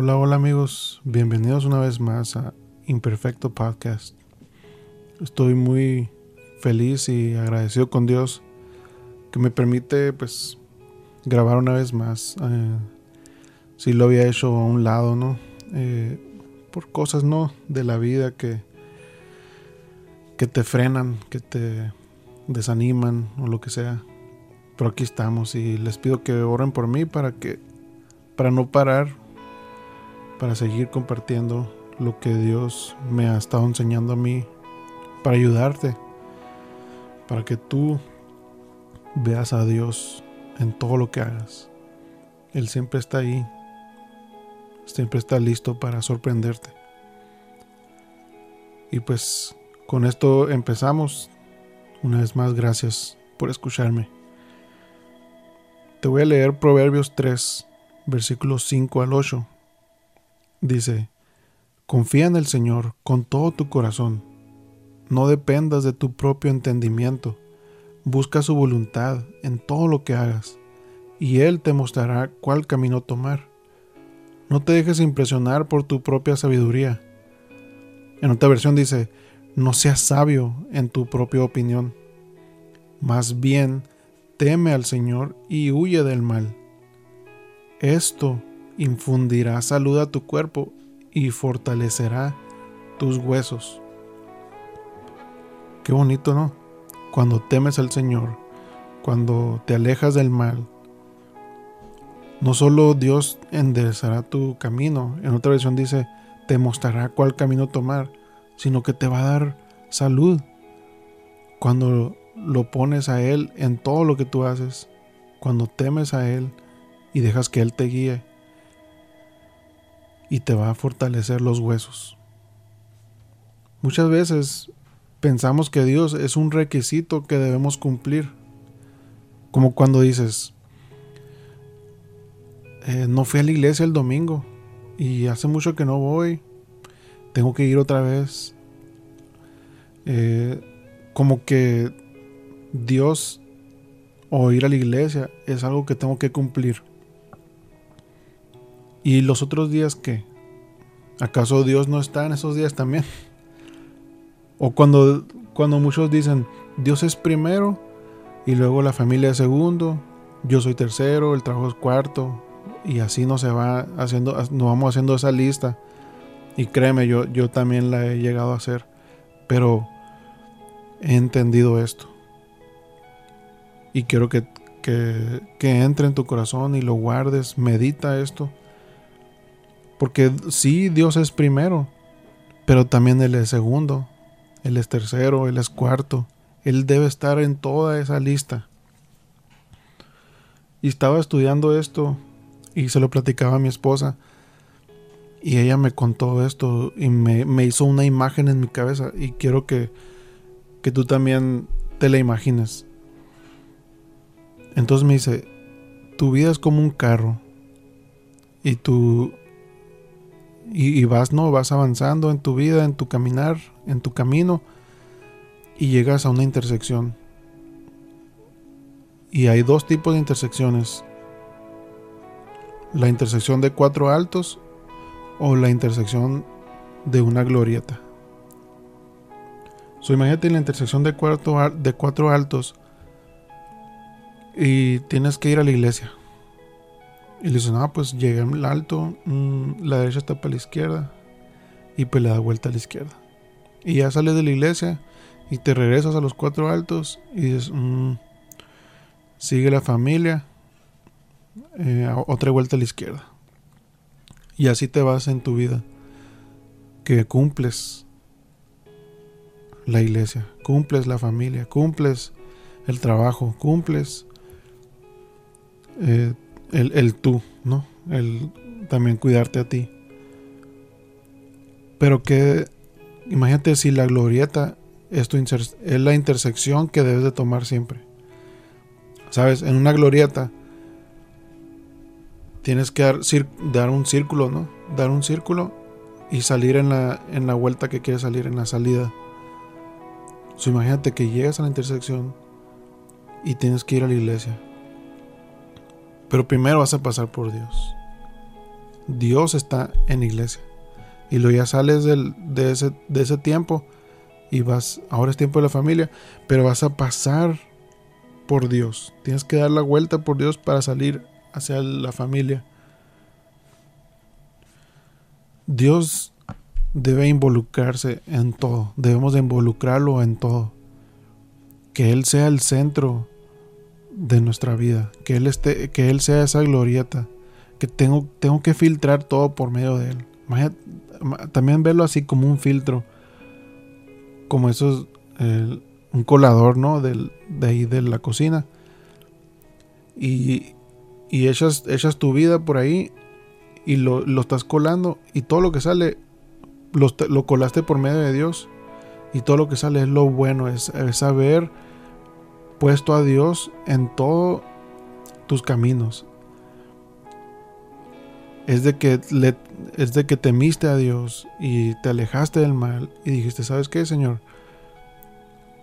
Hola, hola amigos, bienvenidos una vez más a Imperfecto Podcast. Estoy muy feliz y agradecido con Dios que me permite pues grabar una vez más. Eh, si lo había hecho a un lado, ¿no? Eh, por cosas, ¿no? De la vida que, que te frenan, que te desaniman o lo que sea. Pero aquí estamos y les pido que oren por mí para que para no parar para seguir compartiendo lo que Dios me ha estado enseñando a mí, para ayudarte, para que tú veas a Dios en todo lo que hagas. Él siempre está ahí, siempre está listo para sorprenderte. Y pues con esto empezamos. Una vez más, gracias por escucharme. Te voy a leer Proverbios 3, versículos 5 al 8 Dice, confía en el Señor con todo tu corazón. No dependas de tu propio entendimiento. Busca su voluntad en todo lo que hagas, y Él te mostrará cuál camino tomar. No te dejes impresionar por tu propia sabiduría. En otra versión dice, no seas sabio en tu propia opinión. Más bien, teme al Señor y huye del mal. Esto infundirá salud a tu cuerpo y fortalecerá tus huesos. Qué bonito, ¿no? Cuando temes al Señor, cuando te alejas del mal, no solo Dios enderezará tu camino, en otra versión dice, te mostrará cuál camino tomar, sino que te va a dar salud. Cuando lo pones a Él en todo lo que tú haces, cuando temes a Él y dejas que Él te guíe, y te va a fortalecer los huesos. Muchas veces pensamos que Dios es un requisito que debemos cumplir. Como cuando dices, eh, no fui a la iglesia el domingo y hace mucho que no voy, tengo que ir otra vez. Eh, como que Dios o ir a la iglesia es algo que tengo que cumplir. ¿Y los otros días qué? ¿Acaso Dios no está en esos días también? O cuando, cuando muchos dicen, Dios es primero y luego la familia es segundo, yo soy tercero, el trabajo es cuarto, y así no se va haciendo, nos vamos haciendo esa lista. Y créeme, yo, yo también la he llegado a hacer, pero he entendido esto. Y quiero que, que, que entre en tu corazón y lo guardes, medita esto porque sí, Dios es primero, pero también Él es segundo, Él es tercero, Él es cuarto. Él debe estar en toda esa lista. Y estaba estudiando esto y se lo platicaba a mi esposa. Y ella me contó esto y me, hizo una imagen en mi cabeza. Y quiero que, que tú también te la imagines. Entonces me dice, tu vida es como un carro. Y tú y, vas, ¿no? Vas avanzando en tu vida, en tu caminar, en tu camino y llegas a una intersección. Y hay dos tipos de intersecciones. La intersección de cuatro altos o la intersección de una glorieta. So, imagínate la intersección de, cuatro, de cuatro altos y tienes que ir a la iglesia. Y le dicen, ah, pues llegué al alto, mm, la derecha está para la izquierda. Y pues le da vuelta a la izquierda. Y ya sales de la iglesia y te regresas a los cuatro altos y dices, mm, sigue la familia, eh, otra vuelta a la izquierda. Y así te vas en tu vida. Que cumples la iglesia, cumples la familia, cumples el trabajo, cumples eh, el, tú, ¿no? El también cuidarte a ti. Pero que, imagínate si la glorieta es, es la intersección que debes de tomar siempre. ¿Sabes? En una glorieta tienes que dar, dar, un círculo, ¿no? Dar un círculo y salir en la, en la vuelta que quieres salir, en la salida. imagínate que llegas a la intersección y tienes que ir a la iglesia. Pero primero vas a pasar por Dios. Dios está en iglesia. Y luego ya sales de, ese, tiempo y vas, ahora es tiempo de la familia, pero vas a pasar por Dios. Tienes que dar la vuelta por Dios para salir hacia la familia. Dios debe involucrarse en todo. Debemos de involucrarlo en todo. Que Él sea el centro de nuestra vida. Que Él, esté, que él sea esa glorieta. Que tengo, tengo que filtrar todo por medio de Él. También verlo así como un filtro. Como eso es un colador, ¿no? Del, de ahí de la cocina. Y, y echas, tu vida por ahí y lo, estás colando y todo lo que sale lo, colaste por medio de Dios y todo lo que sale es lo bueno, es, haber puesto a Dios en todos tus caminos. Es de, que le, es de que temiste a Dios y te alejaste del mal y dijiste, ¿sabes qué, Señor?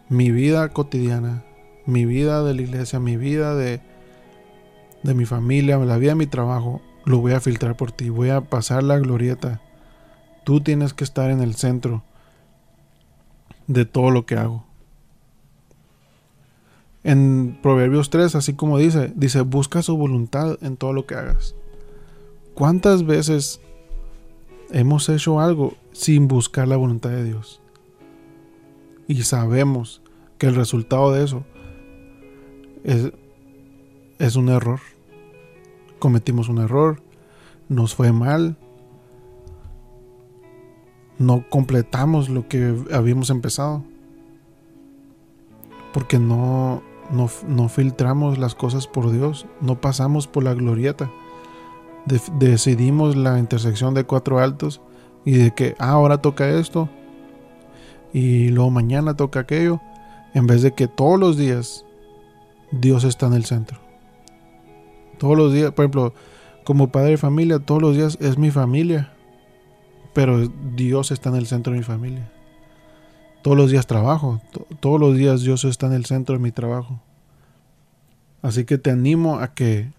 Mi vida cotidiana, mi vida de la iglesia, mi vida de, de mi familia, la vida de mi trabajo, lo voy a filtrar por ti, voy a pasar la glorieta. Tú tienes que estar en el centro de todo lo que hago. En Proverbios 3, así como dice, dice, busca su voluntad en todo lo que hagas. ¿Cuántas veces hemos hecho algo sin buscar la voluntad de Dios? Y sabemos que el resultado de eso es, es un error cometimos un error, nos fue mal, no completamos lo que habíamos empezado, porque no, no, filtramos las cosas por Dios, no pasamos por la glorieta, decidimos la intersección de cuatro altos y de que ah, ahora toca esto y luego mañana toca aquello, en vez de que todos los días Dios está en el centro. Todos los días, por ejemplo, como padre de familia, todos los días es mi familia. Pero Dios está en el centro de mi familia. Todos los días trabajo. Todos los días Dios está en el centro de mi trabajo. Así que te animo a que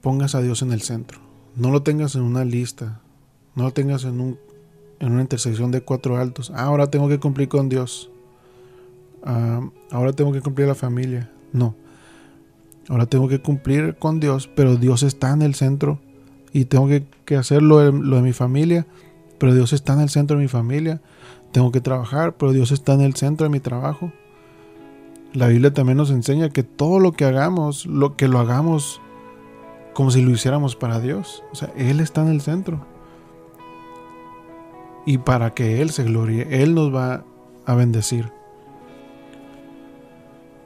pongas a Dios en el centro. No lo tengas en una lista. No lo tengas en, un, en una intersección de cuatro altos. Ah, ahora tengo que cumplir con Dios. Ah, ahora tengo que cumplir la familia. No. Ahora tengo que cumplir con Dios, pero Dios está en el centro y tengo que, hacer lo de, mi familia, pero Dios está en el centro de mi familia. Tengo que trabajar, pero Dios está en el centro de mi trabajo. La Biblia también nos enseña que todo lo que hagamos, lo que lo hagamos como si lo hiciéramos para Dios. O sea, Él está en el centro. Y para que Él se glorie, Él nos va a bendecir.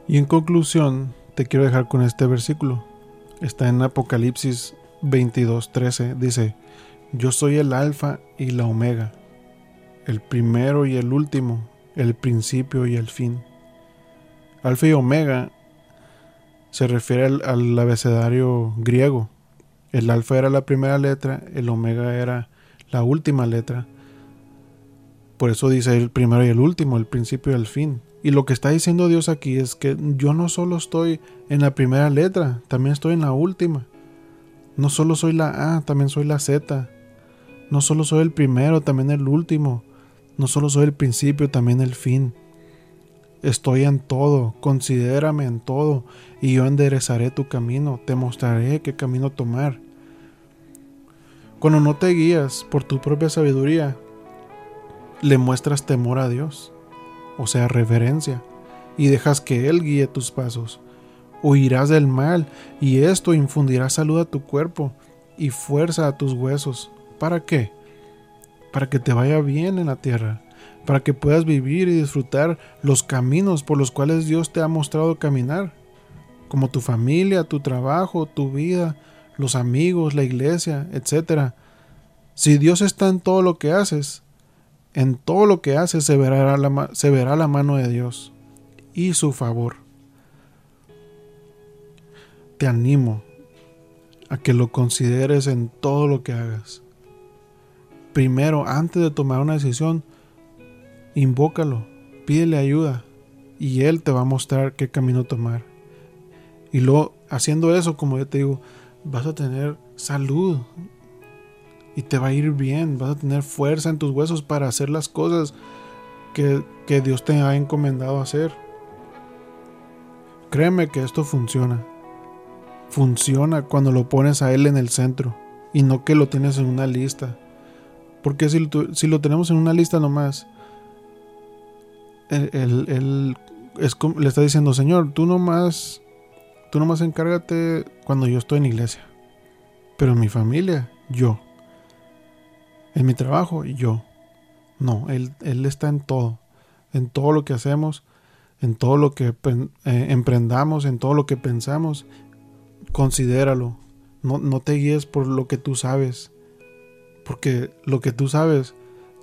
Y en conclusión, te quiero dejar con este versículo. Está en Apocalipsis 22:13. Dice, yo soy el alfa y la omega, el primero y el último, el principio y el fin. Alfa y omega se refiere al, abecedario griego. El alfa era la primera letra, el omega era la última letra. Por eso dice el primero y el último, el principio y el fin. Y lo que está diciendo Dios aquí es que yo no solo estoy en la primera letra, también estoy en la última. No solo soy la A, también soy la Z. No solo soy el primero, también el último. No solo soy el principio, también el fin. Estoy en todo, considérame en todo, y yo enderezaré tu camino, te mostraré qué camino tomar. Cuando no te guías por tu propia sabiduría, le muestras temor a Dios o sea, reverencia, y dejas que Él guíe tus pasos. Huirás del mal, y esto infundirá salud a tu cuerpo y fuerza a tus huesos. ¿Para qué? Para que te vaya bien en la tierra, para que puedas vivir y disfrutar los caminos por los cuales Dios te ha mostrado caminar, como tu familia, tu trabajo, tu vida, los amigos, la iglesia, etc. Si Dios está en todo lo que haces, en todo lo que haces se verá la, se verá la mano de Dios y su favor. Te animo a que lo consideres en todo lo que hagas. Primero, antes de tomar una decisión, invócalo, pídele ayuda y Él te va a mostrar qué camino tomar. Y luego, haciendo eso, como yo te digo, vas a tener salud, y te va a ir bien, vas a tener fuerza en tus huesos para hacer las cosas que, que Dios te ha encomendado hacer. Créeme que esto funciona. Funciona cuando lo pones a Él en el centro y no que lo tienes en una lista. Porque si, lo tenemos en una lista nomás, él, le está diciendo, Señor, tú nomás, tú nomás encárgate cuando yo estoy en iglesia. Pero en mi familia, yo. En mi trabajo, yo. No, Él, está en todo. En todo lo que hacemos, en todo lo que eh, emprendamos, en todo lo que pensamos. Considéralo. No te guíes por lo que tú sabes. Porque lo que tú sabes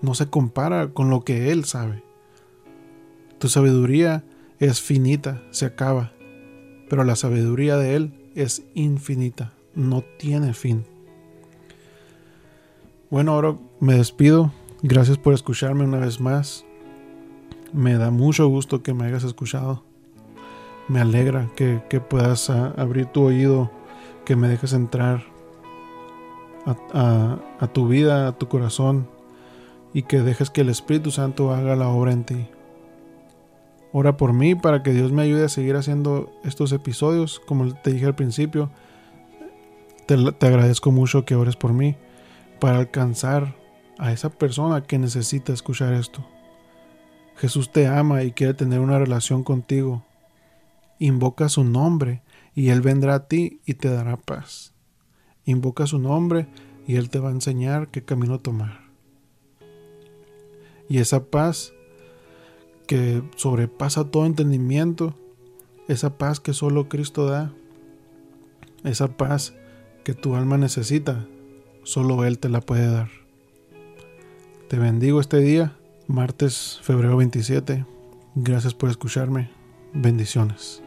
no se compara con lo que Él sabe. Tu sabiduría es finita, se acaba, pero la sabiduría de Él es infinita, no tiene fin. Bueno, ahora me despido. Gracias por escucharme una vez más. Me da mucho gusto que me hayas escuchado. Me alegra que, puedas ah, abrir tu oído, que me dejes entrar a tu vida, a tu corazón y que dejes que el Espíritu Santo haga la obra en ti. Ora por mí para que Dios me ayude a seguir haciendo estos episodios. Como te dije al principio, te, agradezco mucho que ores por mí para alcanzar a esa persona que necesita escuchar esto. Jesús te ama y quiere tener una relación contigo. Invoca su nombre y Él vendrá a ti y te dará paz. Invoca su nombre y Él te va a enseñar qué camino tomar. Y esa paz que sobrepasa todo entendimiento, esa paz que solo Cristo da, esa paz que tu alma necesita, solo Él te la puede dar. Te bendigo este día, martes, febrero 27. Gracias por escucharme. Bendiciones.